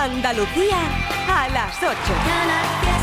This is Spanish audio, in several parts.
Andalucía a las 8.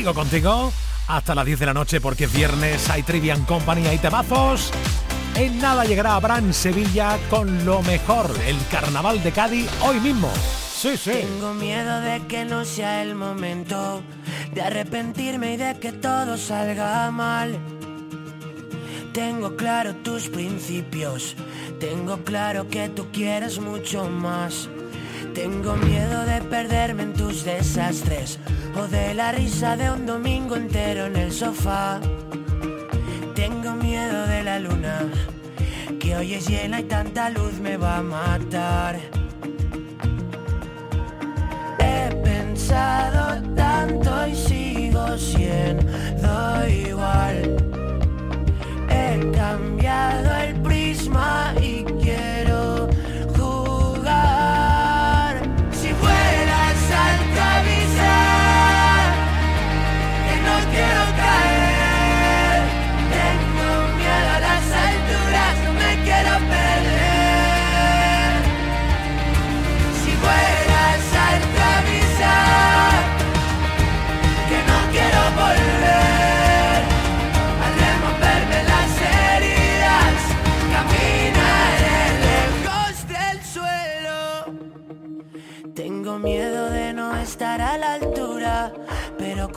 Sigo contigo hasta las 10 de la noche porque es viernes, hay Trivian Company, hay temazos. En nada llegará Abraham Sevilla con lo mejor, el carnaval de Cádiz hoy mismo. Sí, sí. Tengo miedo de que no sea el momento de arrepentirme y de que todo salga mal. Tengo claro tus principios, tengo claro que tú quieres mucho más. Tengo miedo de perderme en tus desastres de la risa de un domingo entero en el sofá. Tengo miedo de la luna, que hoy es llena y tanta luz me va a matar.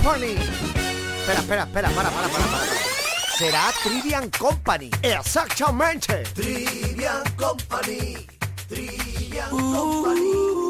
espera, espera, para, para, para, para. Será Trivian Company. Exactamente. Trivian Company. Trivian Company.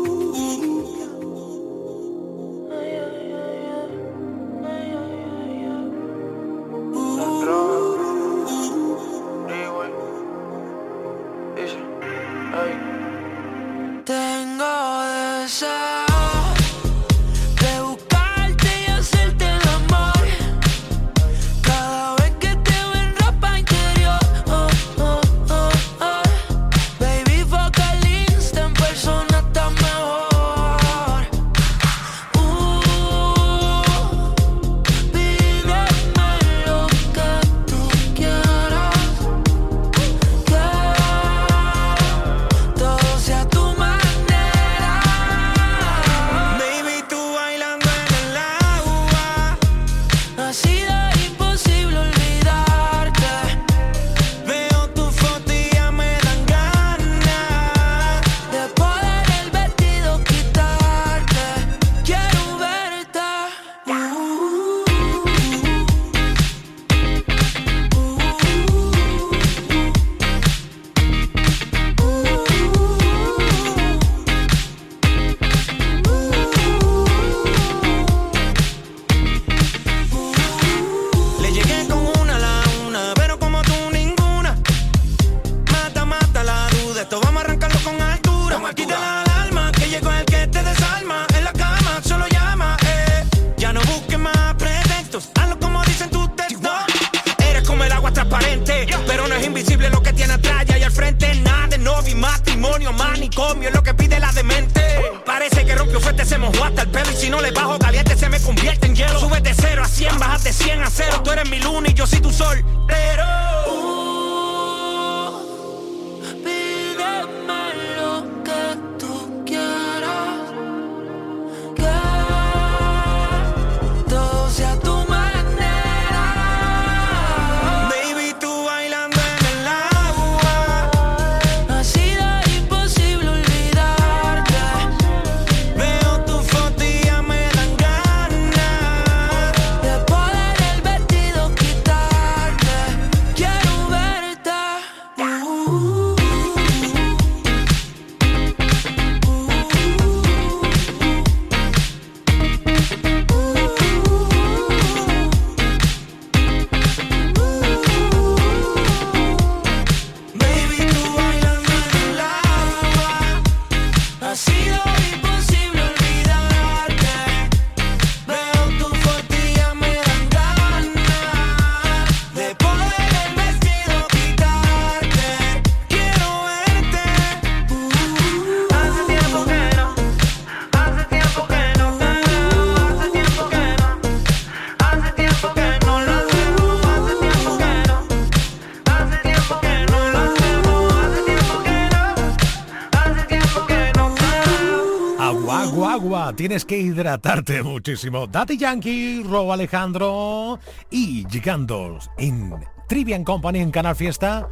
Tienes que hidratarte muchísimo. Dati Yankee, Ro Alejandro y llegando en Trivian Company en Canal Fiesta,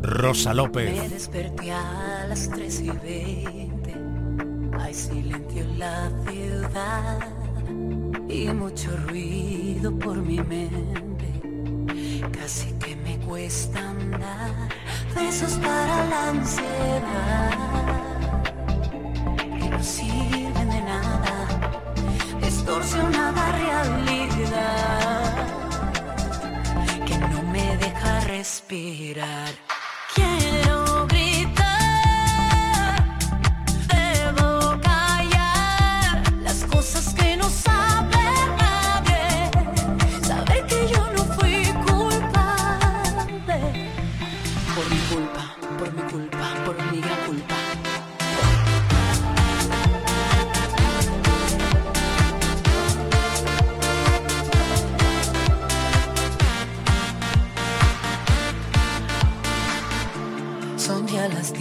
Rosa López. Me desperté a las 3 y 20. Hay silencio en la ciudad y mucho ruido por mi mente. Casi que me cuesta andar. Besos para la ansiedad que no sirven distorsionada, distorsionada realidad que no me deja respirar.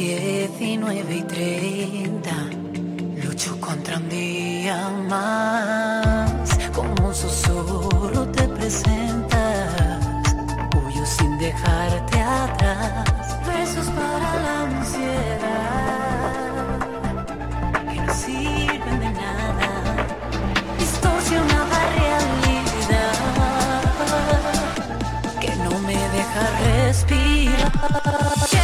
19 y 30 lucho contra un día más. Como un susurro te presentas huyo sin dejarte atrás. Besos para la ansiedad que no sirven de nada. Distorsionada realidad que no me deja respirar.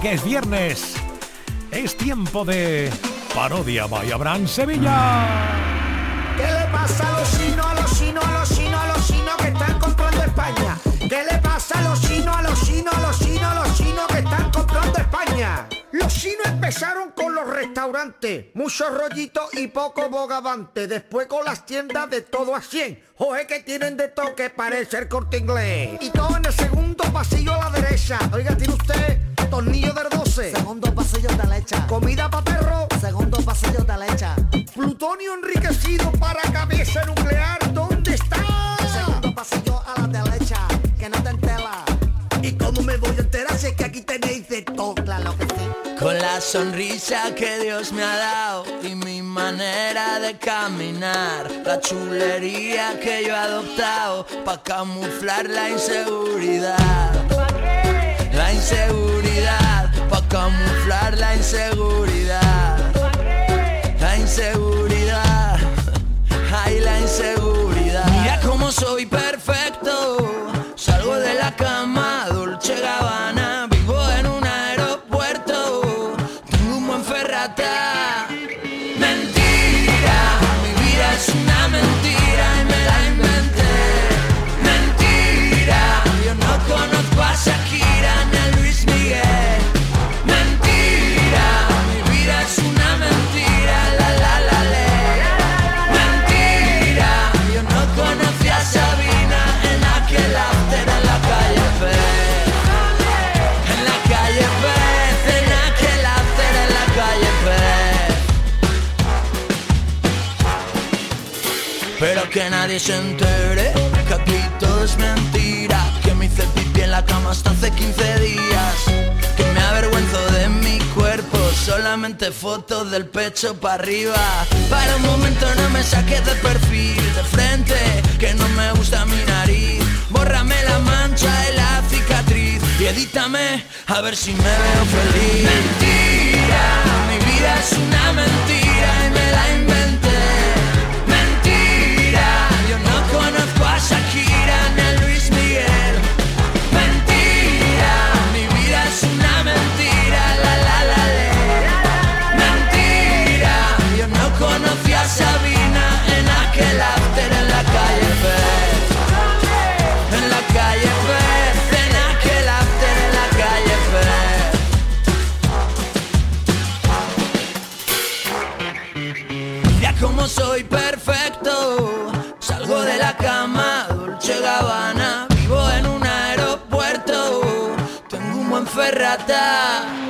Que es viernes. Es tiempo de parodia by Abraham Sevilla. ¿Qué le pasa a los chinos, a los chinos, a los chinos, a los chinos que están comprando España? ¿Qué le pasa a los chinos, a los chinos, a los chinos, a los chinos que están comprando España? Los chinos empezaron con los restaurantes, mucho rollito y poco bogavante. Después con las tiendas de todo a 100. Oje que tienen de toque parece el corte inglés. Y todo en el segundo pasillo a la derecha. Oiga, tiene usted tornillo del 12. Segundo pasillo de leche. Comida para perro. Segundo pasillo de leche. Plutonio enriquecido para cabeza nuclear. ¿Dónde está? Segundo pasillo a la derecha. Que no te entela. ¿Y cómo me voy a enterar si es que aquí tenéis de todo? Claro que sí. Con la sonrisa que Dios me ha dado y mi manera de caminar, la chulería que yo he adoptado para camuflar la inseguridad. Inseguridad, para camuflar la inseguridad. La inseguridad, ay la inseguridad. Mira cómo soy perfecto, salgo de la cama, fotos del pecho para arriba. Para un momento no me saques de perfil De frente, que no me gusta mi nariz. Bórrame la mancha y la cicatriz Y edítame a ver si me veo feliz. Mentira, mi vida es una mentira Pirata.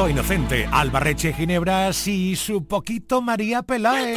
Santo Inocente, Albarreche Ginebras y su poquito María Peláez.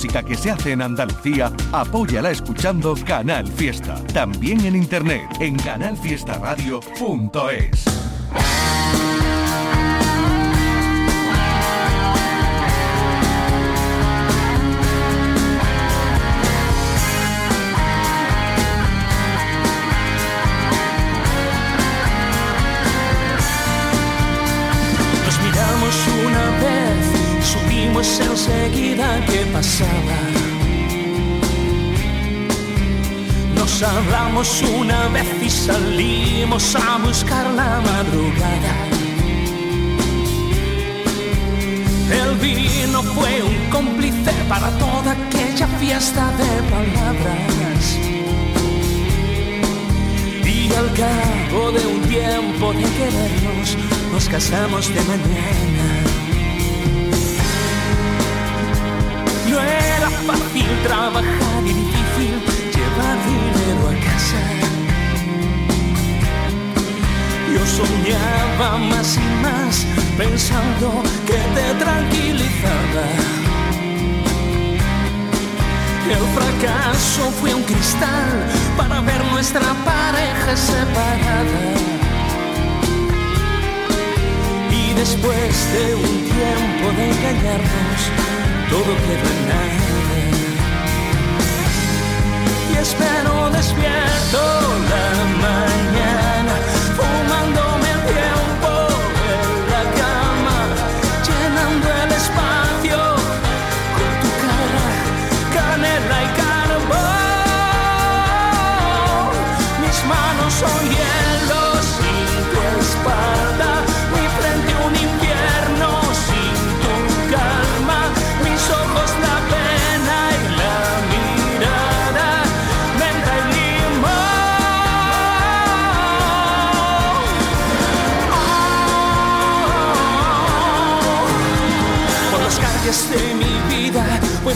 música que se hace en Andalucía, apóyala escuchando Canal Fiesta. También en internet en canalfiestaradio.es. Hablamos una vez y salimos a buscar la madrugada. El vino fue un cómplice para toda aquella fiesta de palabras. Y al cabo de un tiempo de querernos, nos casamos de mañana. No era fácil trabajar y difícil llevar dinero soñaba más y más pensando que te tranquilizaba. El fracaso fue un cristal para ver nuestra pareja separada. Y después de un tiempo de engañarnos, todo quedó en nada. Y espero despierto la mañana,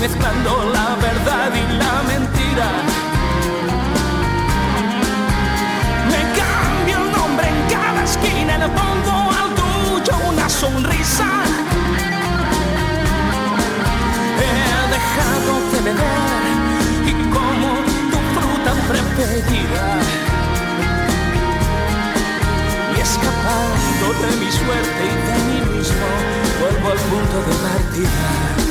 mezclando la verdad y la mentira. Me cambio el nombre en cada esquina, le pongo al tuyo una sonrisa. He dejado de beber y como tu fruta preferida. Y escapando de mi suerte y de mí mismo, vuelvo al punto de partida.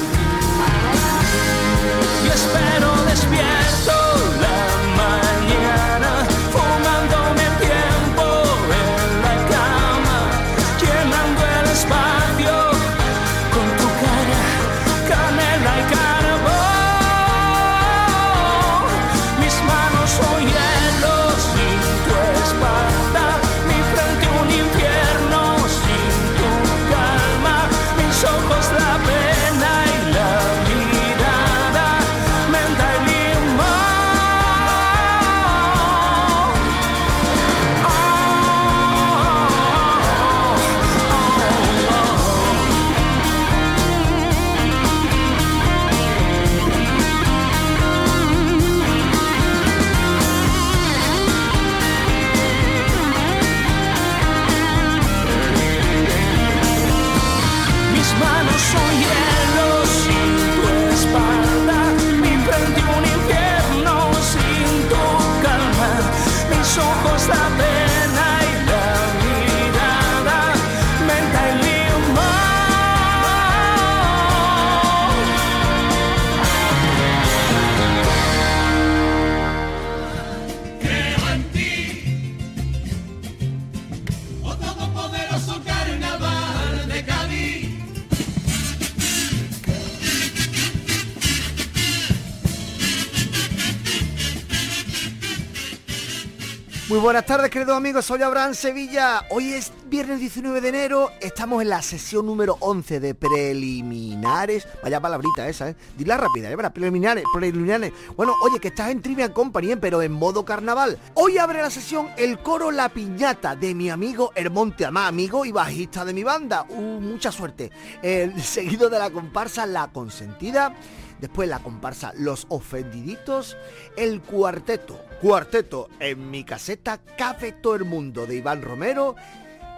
Buenas tardes, queridos amigos. Soy Abraham Sevilla. Hoy es viernes 19 de enero. Estamos en la sesión número 11 de preliminares. Vaya palabrita esa, ¿eh? Dila rápida, ¿eh? Preliminares, preliminares. Bueno, oye, que estás en Trivia Company, ¿eh? pero en modo carnaval. Hoy abre la sesión el coro La Piñata de mi amigo Hermonte Amá, amigo y bajista de mi banda. Uh, mucha suerte. El seguido de la comparsa La Consentida. Después la comparsa Los Ofendiditos, el cuarteto, cuarteto en mi caseta, Café Todo el Mundo de Iván Romero.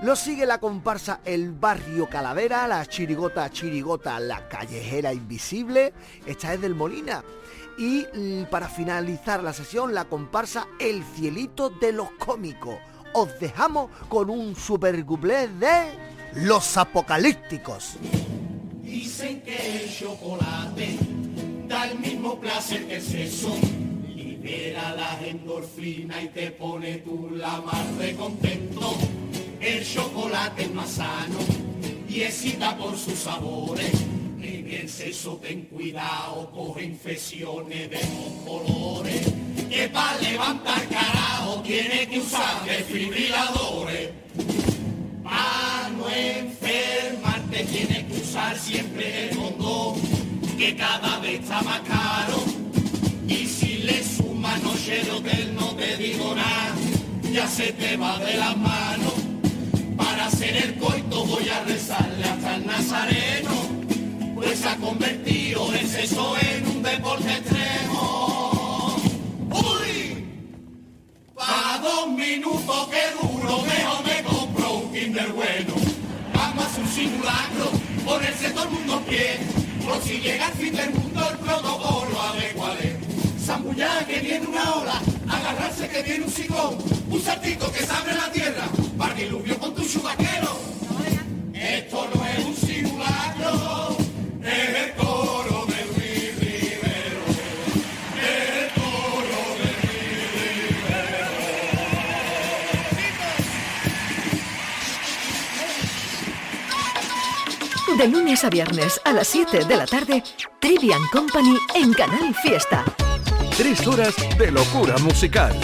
Lo sigue la comparsa El Barrio Calavera, la chirigota chirigota, la callejera invisible. Esta es del Molina. Y para finalizar la sesión, la comparsa El Cielito de los Cómicos. Os dejamos con un super de Los Apocalípticos. Da el mismo placer que el sexo. Libera las endorfinas y te pone tú la mar de contento. El chocolate es más sano y excita por sus sabores. En el sexo ten cuidado, coge infecciones de los colores. Que para levantar carajo tiene que usar desfibriladores. Para no enfermarte tiene que usar siempre el condón, que cada vez está más caro. Y si le sumas noche de hotel no te digo nada, ya se te va de las manos. Para hacer el coito voy a rezarle hasta el nazareno, pues ha convertido el sexo en un deporte extremo. ¡Uy! Pa' dos minutos que duro, mejor me compro un Kinder bueno. Vamos a un simulacro, ponerse todo el mundo en. Por si llega el fin del mundo, el protocolo a ver cuál es. Zambullar que viene una ola, agarrarse que viene un ciclón. Un saltito que se abre la tierra, para diluvio con tu chubaquero. Esto no De lunes a viernes a las 7 de la tarde, Trivian Company en Canal Fiesta. Tres horas de locura musical.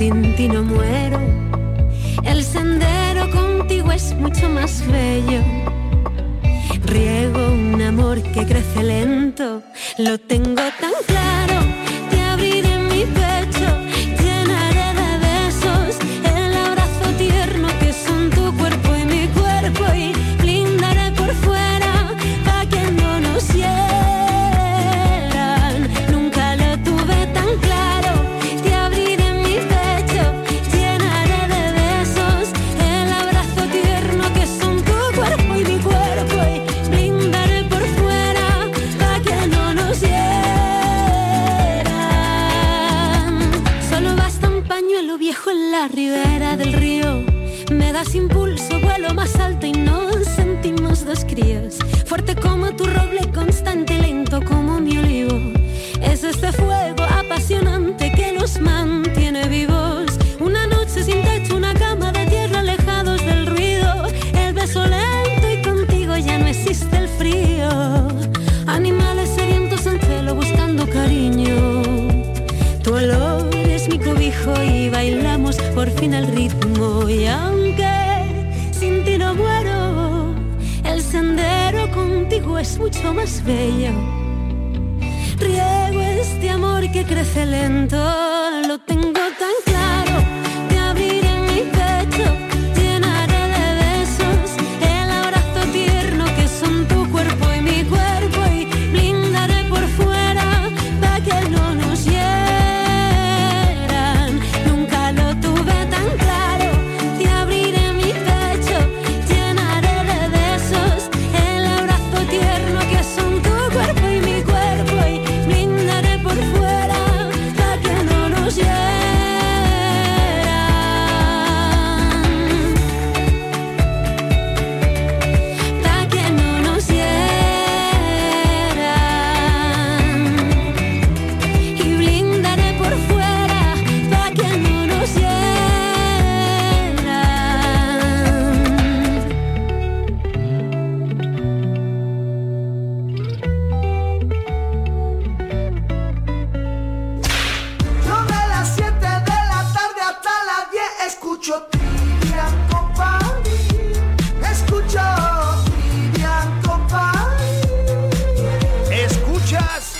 sin ti no muero. El sendero contigo es mucho más bello. Riego un amor que crece lento, lo tengo tan claro. ribera del río. Me das impulso, vuelo más alto y nos sentimos dos críos. Fuerte como tu roble, constante y lento como mi olivo. Es este fuego fin al ritmo y aunque sin ti no muero, el sendero contigo es mucho más bello. Riego este amor que crece lento, lo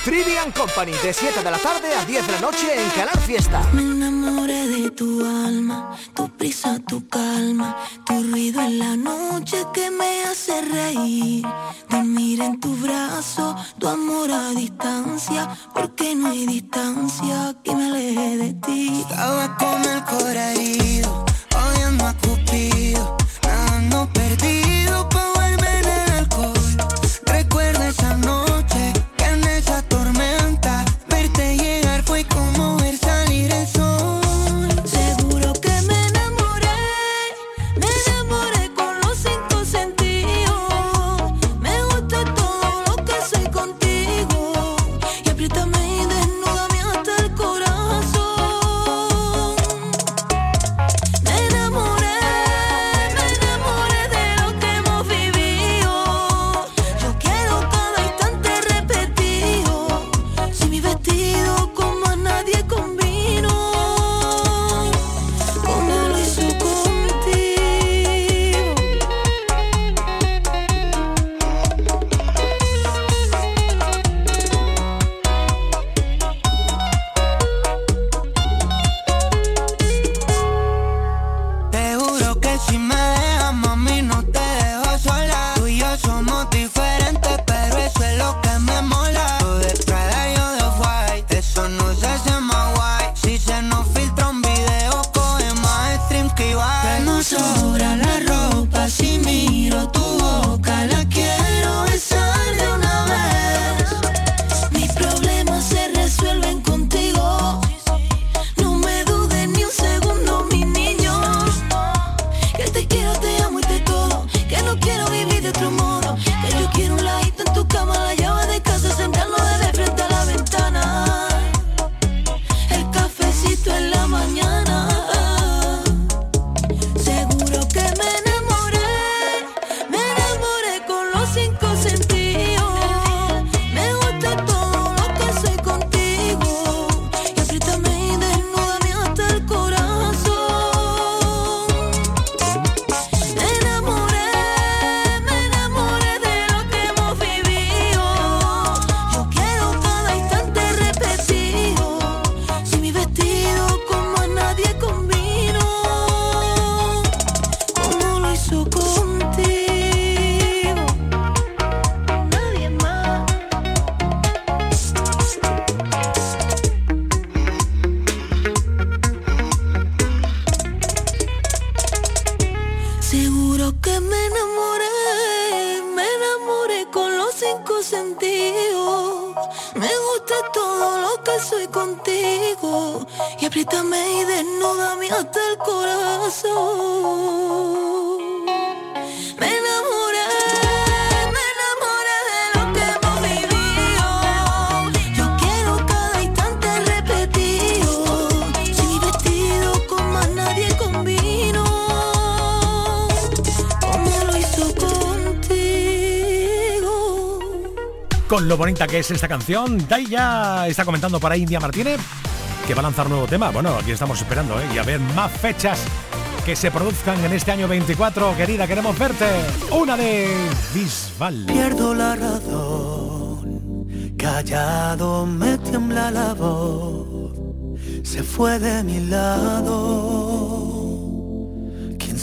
Trivian Company, de 7 de la tarde a 10 de la noche en Canal Fiesta. Me enamoré de tu alma, tu prisa, tu calma, tu ruido en la noche que me hace reír. Dormir en tu brazo, tu amor a distancia, porque no hay distancia que me aleje de ti. Estaba con el corazón oyendo a Cupido que es esta canción, Dai ya está comentando para India Martínez que va a lanzar nuevo tema. Bueno, aquí estamos esperando, ¿eh? Y a ver más fechas que se produzcan en este año 24. Querida, queremos verte. Una de Bisbal. Pierdo la razón, callado me tiembla la voz, se fue de mi lado.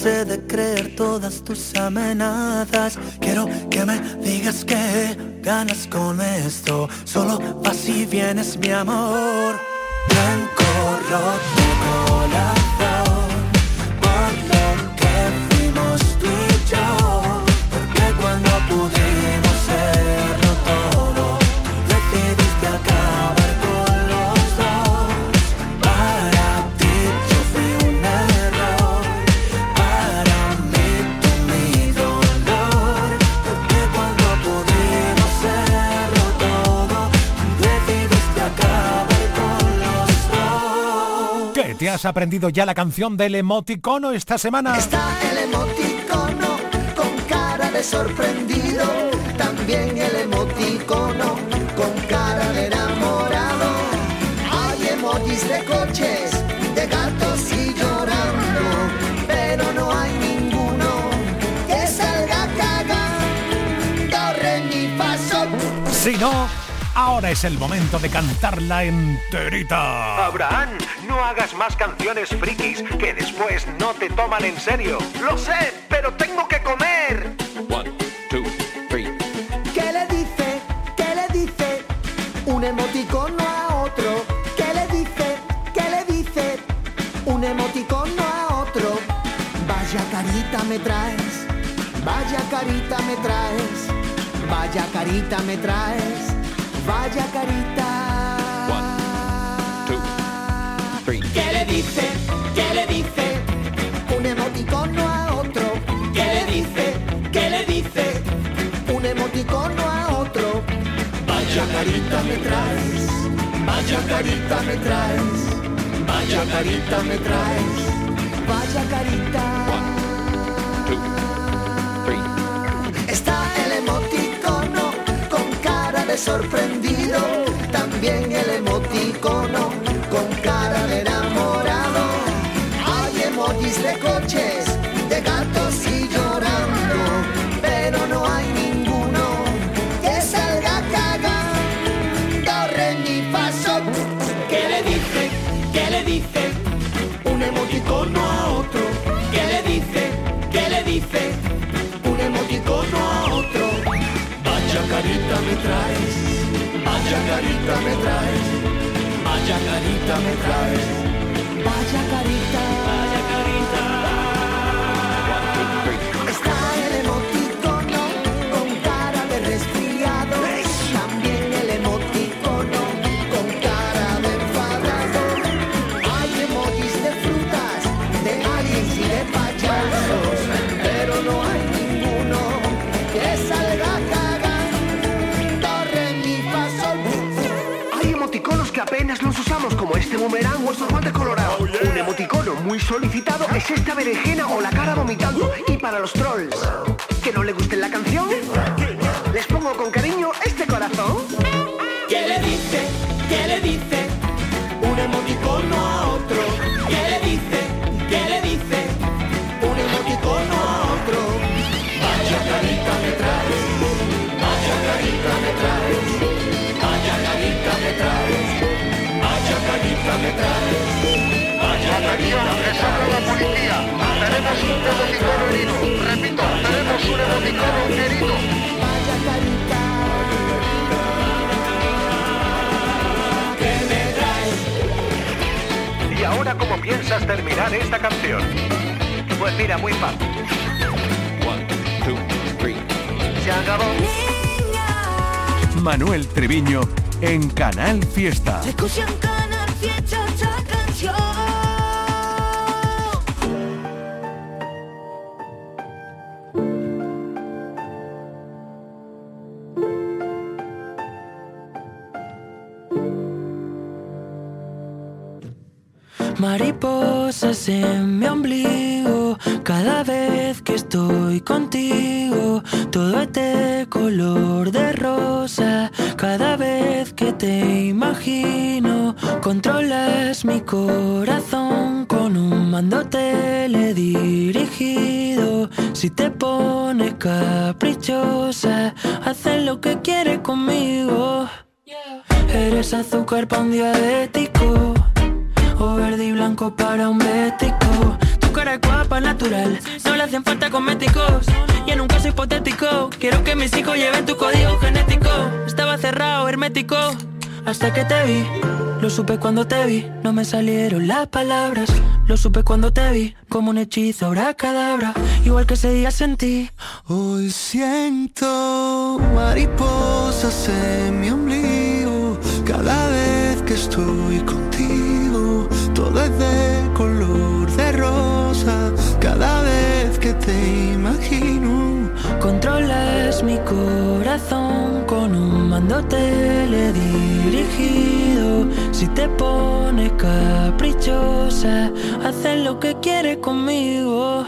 cansé de creer todas tus amenazas. Quiero que me digas que ganas con esto. Solo así vienes, mi amor. Has aprendido ya la canción del emoticono esta semana? Está el emoticono con cara de sorprendido, también el emoticono con cara de enamorado. Hay emojis de coches, de gatos y llorando, pero no hay ninguno que salga cagando, re, mi, fa, sol. Si no, ahora es el momento de cantarla enterita. Abraham, no hagas más canciones frikis que después no te toman en serio. Lo sé, pero tengo que comer. ¿Qué le dice? ¿Qué le dice? Un emoticono a otro. ¿Qué le dice? ¿Qué le dice? Un emoticono a otro. Vaya carita me traes. Vaya carita me traes. Vaya carita me traes. Vaya carita. One, two, three. ¿Qué le dice? ¿Qué le dice? Un emoticono a otro. ¿Qué le dice? ¿Qué le dice? Un emoticono a otro. Vaya carita me traes. Vaya carita me traes. Vaya carita me traes. Vaya carita. Sorprendido, también el emoticono con cara de enamorado. Hay emojis de coches, de gatos y llorando, pero no hay ninguno que salga cagando. Re mi fa sol. ¿Qué le dice? ¿Qué le dice? Un emoticono a otro. ¿Qué le dice? ¿Qué le dice? Un emoticono a otro. Vaya carita me traes, vaya carita me traes, vaya carita me traes, como este boomerang o estos guantes colorados. Un emoticono muy solicitado es esta berenjena o la cara vomitando. Y para los trolls, que no le guste la canción, les pongo con cariño este corazón. Me traes, vaya carita me traes. la policía. Tenemos un emoticono herido. Repito, tenemos un emoticono herido. Vaya carita. ¿Qué me traes? ¿Y ahora cómo piensas terminar esta canción? Pues mira, muy fácil. Se acabó. Manuel Treviño en Canal Fiesta. Mariposas en mi ombligo, cada vez que estoy contigo, para un diabético. O verde y blanco para un bético Tu cara es guapa, natural No le hacen falta cosméticos. Y en un caso hipotético Quiero que mis hijos lleven tu código genético. Estaba cerrado, hermético Hasta que te vi. Lo supe cuando te vi No me salieron las palabras. Lo supe cuando te vi Como un hechizo, ahora cadabra. Igual que ese día sentí Hoy siento mariposas en mi ombligo cada vez que estoy contigo. Todo es de color de rosa cada vez que te imagino. Controlas mi corazón con un mando teledirigido. Si te pones caprichosa, haces lo que quieres conmigo.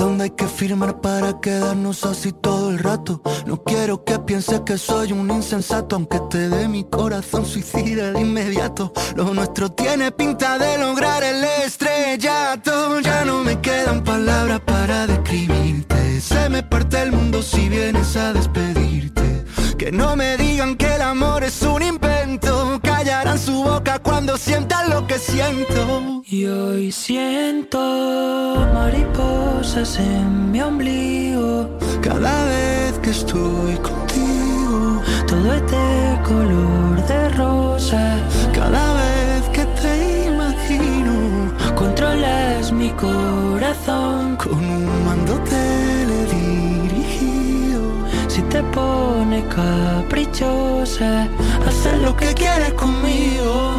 ¿Dónde hay que firmar para quedarnos así todo el rato? No quiero que pienses que soy un insensato, aunque te dé mi corazón suicida de inmediato. Lo nuestro tiene pinta de lograr el estrellato. Ya no me quedan palabras para describirte. Se me parte el mundo si vienes a despedirte. Que no me digan que el amor es un invento. Callarán su boca cuando sientan lo que siento. Y hoy siento mariposas en mi ombligo. Cada vez que estoy contigo, todo es de color de rosa. Cada vez que te imagino, controlas mi corazón con un Pones caprichosa, haces lo que quieres conmigo.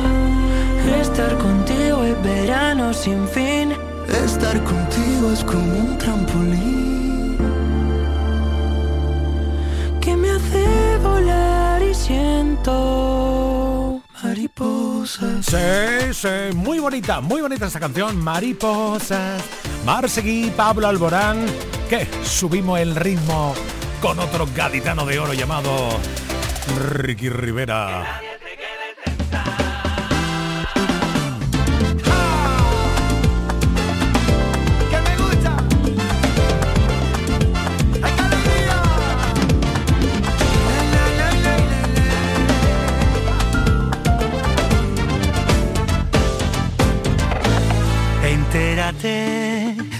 Estar contigo es verano sin fin. Estar contigo es como un trampolín que me hace volar y siento mariposas. Sí, sí, muy bonita, muy bonita esta canción, Mariposas. Marsegui, Pablo Alborán, que subimos el ritmo con otro gaditano de oro llamado Ricky Rivera. Entérate,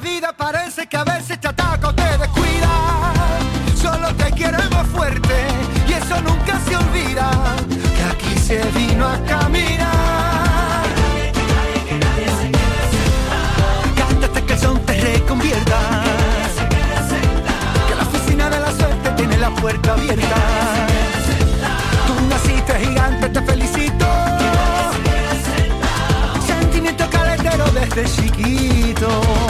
Que vida parece que a veces te ataca o te descuida. Solo te queremos fuerte y eso nunca se olvida. Que aquí se vino a caminar. Cántate que el son te reconvierta. Que la oficina de la suerte tiene la puerta abierta. Tú naciste gigante, te felicito. Sentimiento caletero desde chiquito.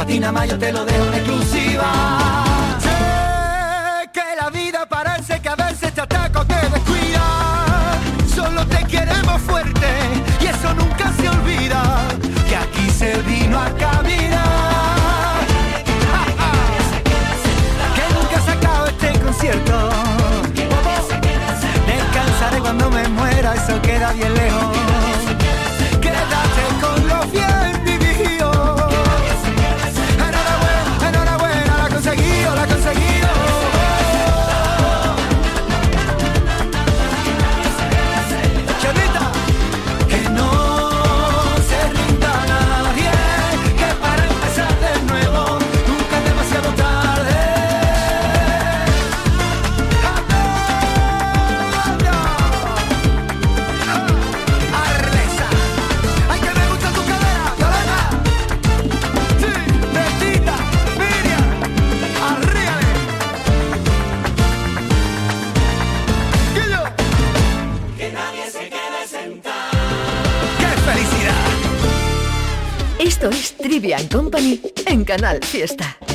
a ti nada más yo te lo dejo en exclusiva. Company en Canal Fiesta.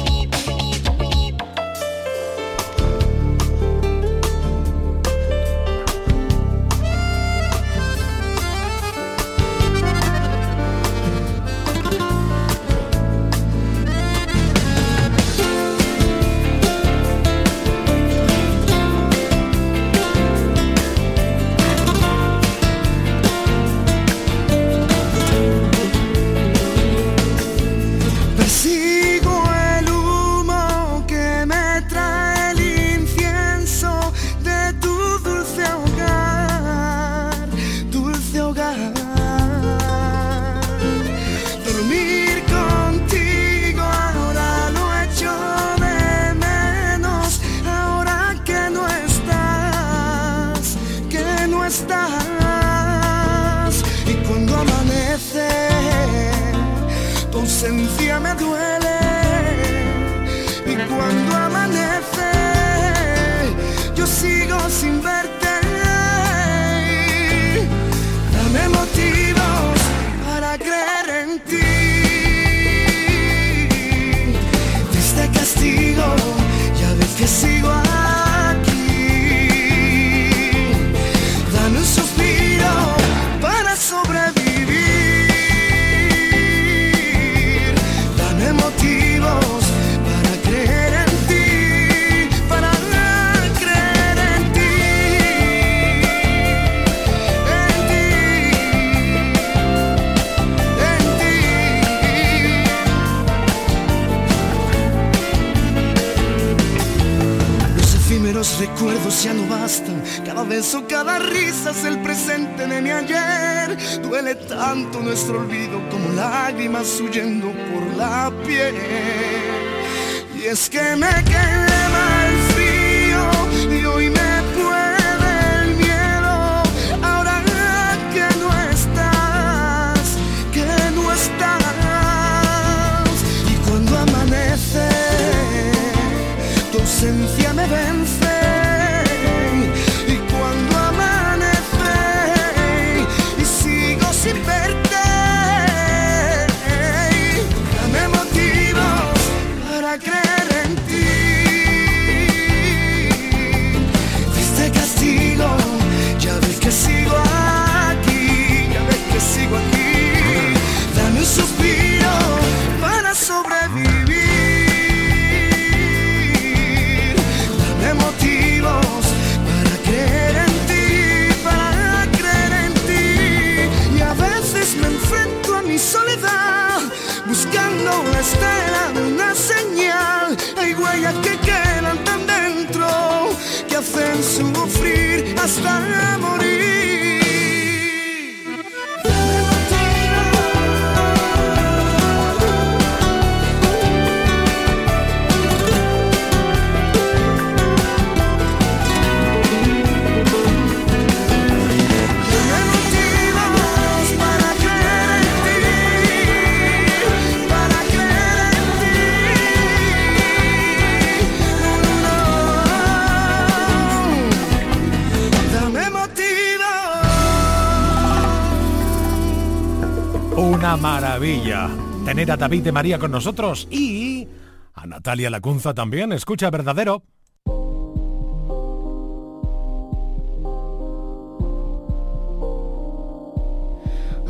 maravilla tener a David de María con nosotros y a Natalia Lacunza también. Escucha, verdadero.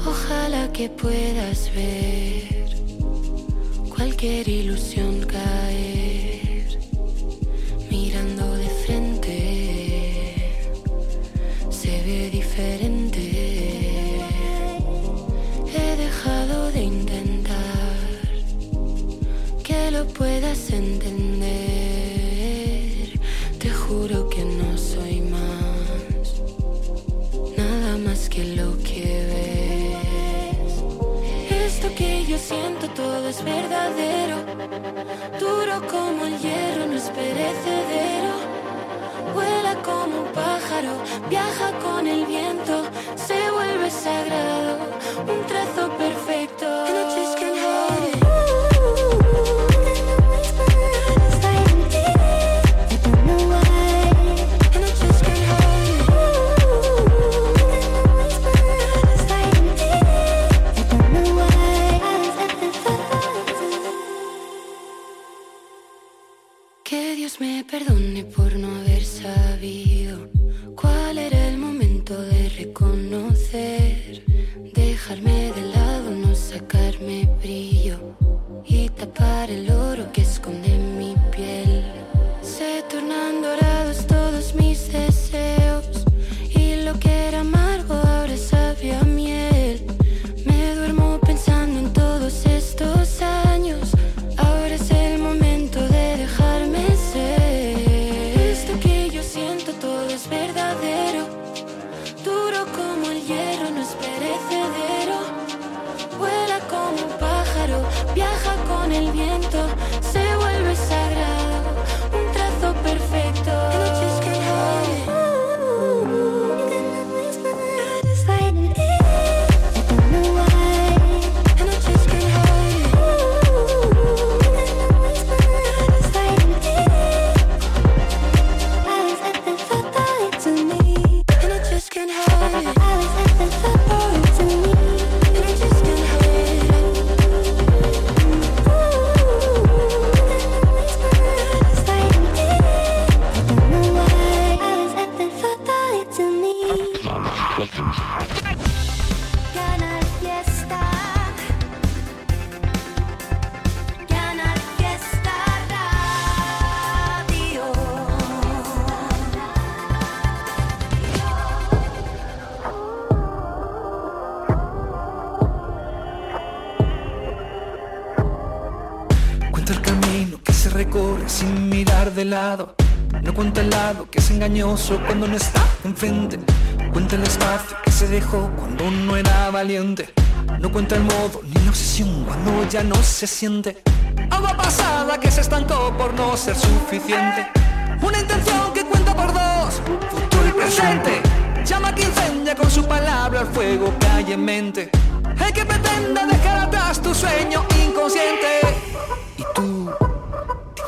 Ojalá que puedas ver cualquier ilusión cae cuando no está enfrente. Cuenta el espacio que se dejó cuando no era valiente. No cuenta el modo ni la obsesión cuando ya no se siente. Agua pasada que se estancó por no ser suficiente. Una intención que cuenta por dos, futuro y presente. Llama que incendia con su palabra el fuego que hay en mente. El que pretende dejar atrás tu sueño inconsciente. Y tú,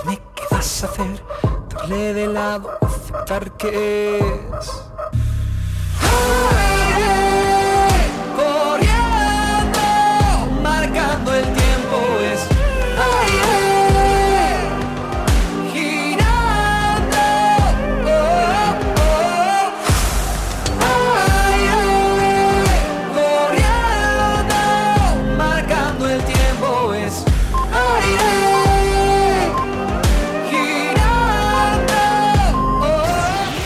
dime qué vas a hacer. Darle de lado, aceptar que